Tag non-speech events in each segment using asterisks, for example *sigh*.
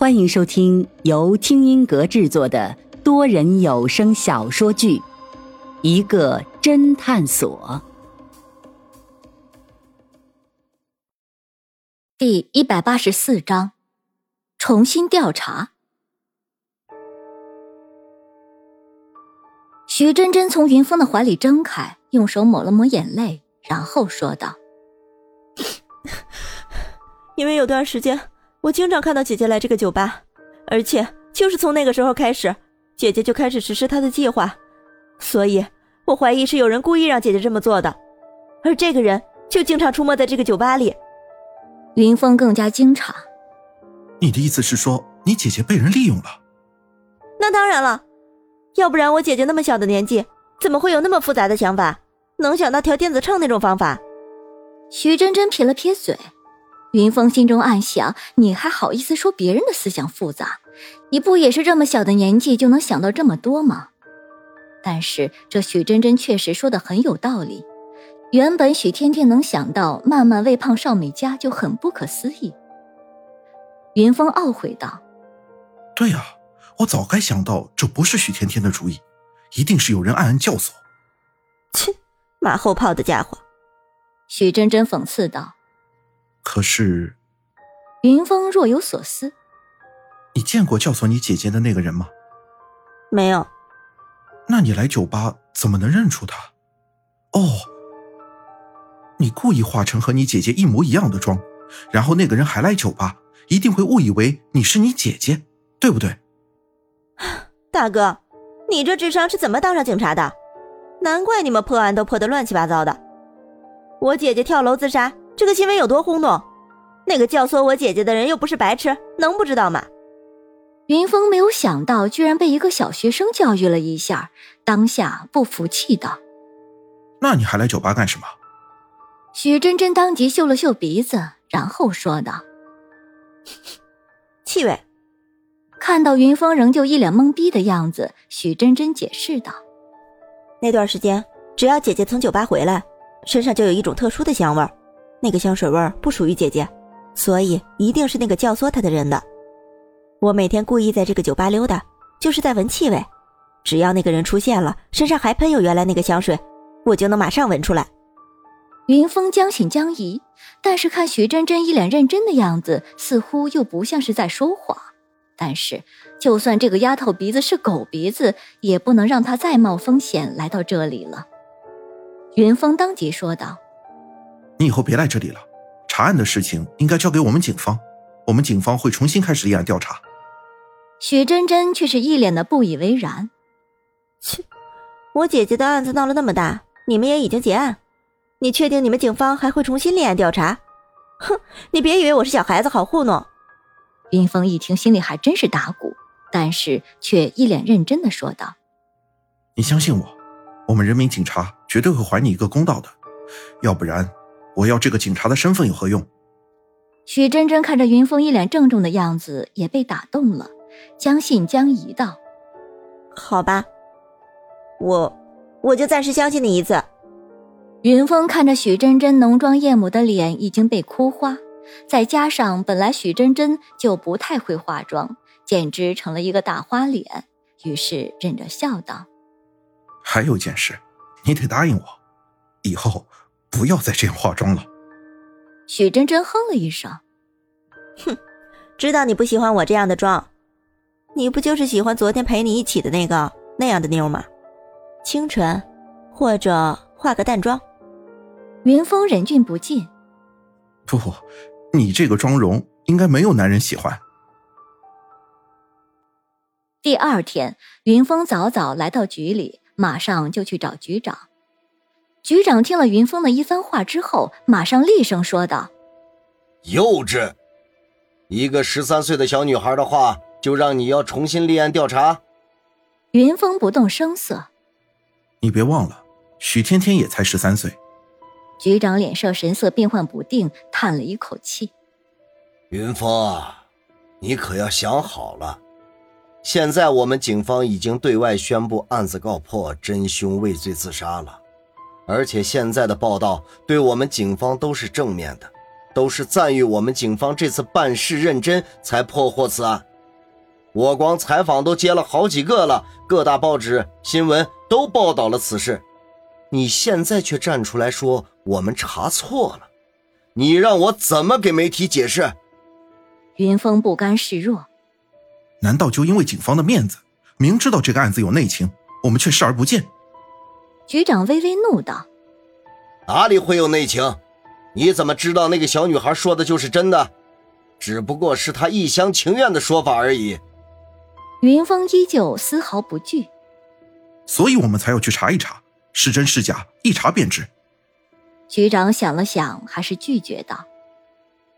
欢迎收听由听音阁制作的多人有声小说剧《一个侦探所》第一百八十四章：重新调查。徐真真从云峰的怀里睁开，用手抹了抹眼泪，然后说道：“ *laughs* 因为有段时间。”我经常看到姐姐来这个酒吧，而且就是从那个时候开始，姐姐就开始实施她的计划，所以我怀疑是有人故意让姐姐这么做的，而这个人就经常出没在这个酒吧里。云峰更加惊诧：“你的意思是说，你姐姐被人利用了？”“那当然了，要不然我姐姐那么小的年纪，怎么会有那么复杂的想法，能想到调电子秤那种方法？”徐真真撇了撇嘴。云峰心中暗想：“你还好意思说别人的思想复杂？你不也是这么小的年纪就能想到这么多吗？”但是这许真真确实说的很有道理。原本许天天能想到慢慢喂胖邵美嘉就很不可思议。云峰懊悔道：“对呀，我早该想到这不是许天天的主意，一定是有人暗暗教唆。”切，马后炮的家伙！许真真讽刺道。可是，云峰若有所思。你见过教唆你姐姐的那个人吗？没有。那你来酒吧怎么能认出他？哦，你故意化成和你姐姐一模一样的妆，然后那个人还来酒吧，一定会误以为你是你姐姐，对不对？大哥，你这智商是怎么当上警察的？难怪你们破案都破得乱七八糟的。我姐姐跳楼自杀。这个新闻有多轰动？那个教唆我姐姐的人又不是白痴，能不知道吗？云峰没有想到，居然被一个小学生教育了一下，当下不服气道：“那你还来酒吧干什么？”许真真当即嗅了嗅鼻子，然后说道：“气味。”看到云峰仍旧一脸懵逼的样子，许真真解释道：“那段时间，只要姐姐从酒吧回来，身上就有一种特殊的香味儿。”那个香水味不属于姐姐，所以一定是那个教唆她的人的。我每天故意在这个酒吧溜达，就是在闻气味。只要那个人出现了，身上还喷有原来那个香水，我就能马上闻出来。云峰将信将疑，但是看徐真真一脸认真的样子，似乎又不像是在说谎。但是，就算这个丫头鼻子是狗鼻子，也不能让她再冒风险来到这里了。云峰当即说道。你以后别来这里了，查案的事情应该交给我们警方，我们警方会重新开始立案调查。许真真却是一脸的不以为然。切，我姐姐的案子闹了那么大，你们也已经结案，你确定你们警方还会重新立案调查？哼，你别以为我是小孩子好糊弄。云峰一听，心里还真是打鼓，但是却一脸认真的说道：“你相信我，我们人民警察绝对会还你一个公道的，要不然。”我要这个警察的身份有何用？许真真看着云峰一脸郑重的样子，也被打动了，将信将疑道：“好吧，我我就暂时相信你一次。”云峰看着许真真浓妆艳抹的脸已经被哭花，再加上本来许真真就不太会化妆，简直成了一个大花脸，于是忍着笑道：“还有件事，你得答应我，以后。”不要再这样化妆了。许真真哼了一声，哼，知道你不喜欢我这样的妆，你不就是喜欢昨天陪你一起的那个那样的妞吗？清纯，或者化个淡妆。云峰忍俊不禁，不，你这个妆容应该没有男人喜欢。第二天，云峰早早来到局里，马上就去找局长。局长听了云峰的一番话之后，马上厉声说道：“幼稚！一个十三岁的小女孩的话，就让你要重新立案调查？”云峰不动声色：“你别忘了，许天天也才十三岁。”局长脸上神色变幻不定，叹了一口气：“云峰，你可要想好了，现在我们警方已经对外宣布案子告破，真凶畏罪自杀了。”而且现在的报道对我们警方都是正面的，都是赞誉我们警方这次办事认真，才破获此案。我光采访都接了好几个了，各大报纸新闻都报道了此事。你现在却站出来说我们查错了，你让我怎么给媒体解释？云峰不甘示弱，难道就因为警方的面子，明知道这个案子有内情，我们却视而不见？局长微微怒道：“哪里会有内情？你怎么知道那个小女孩说的就是真的？只不过是她一厢情愿的说法而已。”云峰依旧丝毫不惧，所以我们才要去查一查，是真是假，一查便知。局长想了想，还是拒绝道：“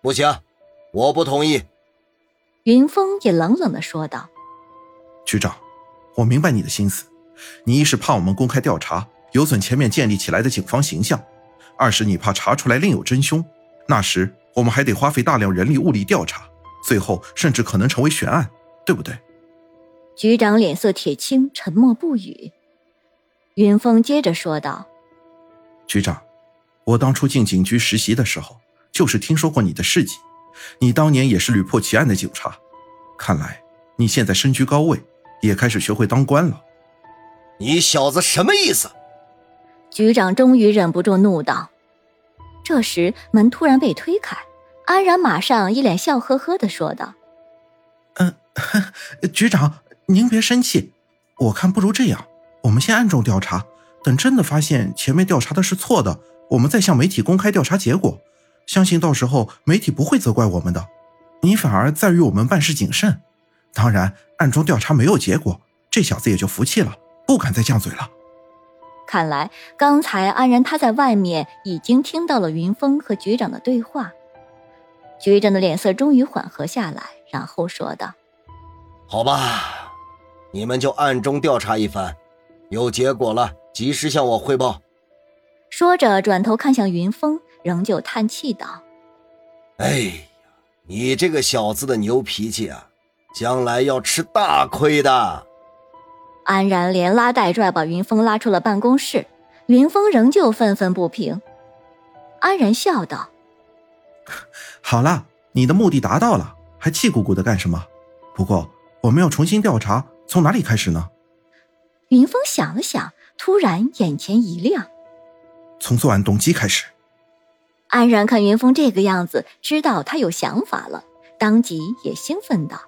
不行，我不同意。”云峰也冷冷的说道：“局长，我明白你的心思，你一是怕我们公开调查，有损前面建立起来的警方形象；二是你怕查出来另有真凶，那时我们还得花费大量人力物力调查，最后甚至可能成为悬案，对不对？”局长脸色铁青，沉默不语。云峰接着说道：“局长，我当初进警局实习的时候，就是听说过你的事迹。你当年也是屡破奇案的警察，看来你现在身居高位，也开始学会当官了。你小子什么意思？”局长终于忍不住怒道。这时门突然被推开，安然马上一脸笑呵呵的说道：“嗯，*laughs* 局长。”您别生气，我看不如这样，我们先暗中调查，等真的发现前面调查的是错的，我们再向媒体公开调查结果。相信到时候媒体不会责怪我们的。你反而在于我们办事谨慎。当然，暗中调查没有结果，这小子也就服气了，不敢再犟嘴了。看来刚才安然他在外面已经听到了云峰和局长的对话。局长的脸色终于缓和下来，然后说道：“好吧。”你们就暗中调查一番，有结果了及时向我汇报。说着，转头看向云峰，仍旧叹气道：“哎呀，你这个小子的牛脾气啊，将来要吃大亏的。”安然连拉带拽把云峰拉出了办公室，云峰仍旧愤愤不平。安然笑道：“ *laughs* 好了，你的目的达到了，还气鼓鼓的干什么？不过我们要重新调查。”从哪里开始呢？云峰想了想，突然眼前一亮。从作案动机开始。安然看云峰这个样子，知道他有想法了，当即也兴奋道：“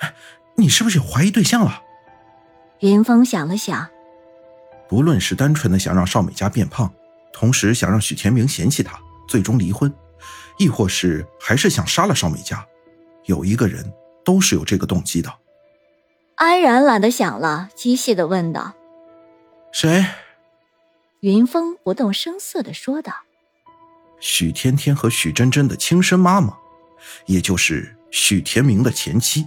*laughs* 你是不是有怀疑对象了？”云峰想了想，不论是单纯的想让邵美嘉变胖，同时想让许天明嫌弃她，最终离婚，亦或是还是想杀了邵美嘉，有一个人都是有这个动机的。安然懒得想了，机械的问道：“谁？”云峰不动声色的说道：“许天天和许真真的亲生妈妈，也就是许天明的前妻。”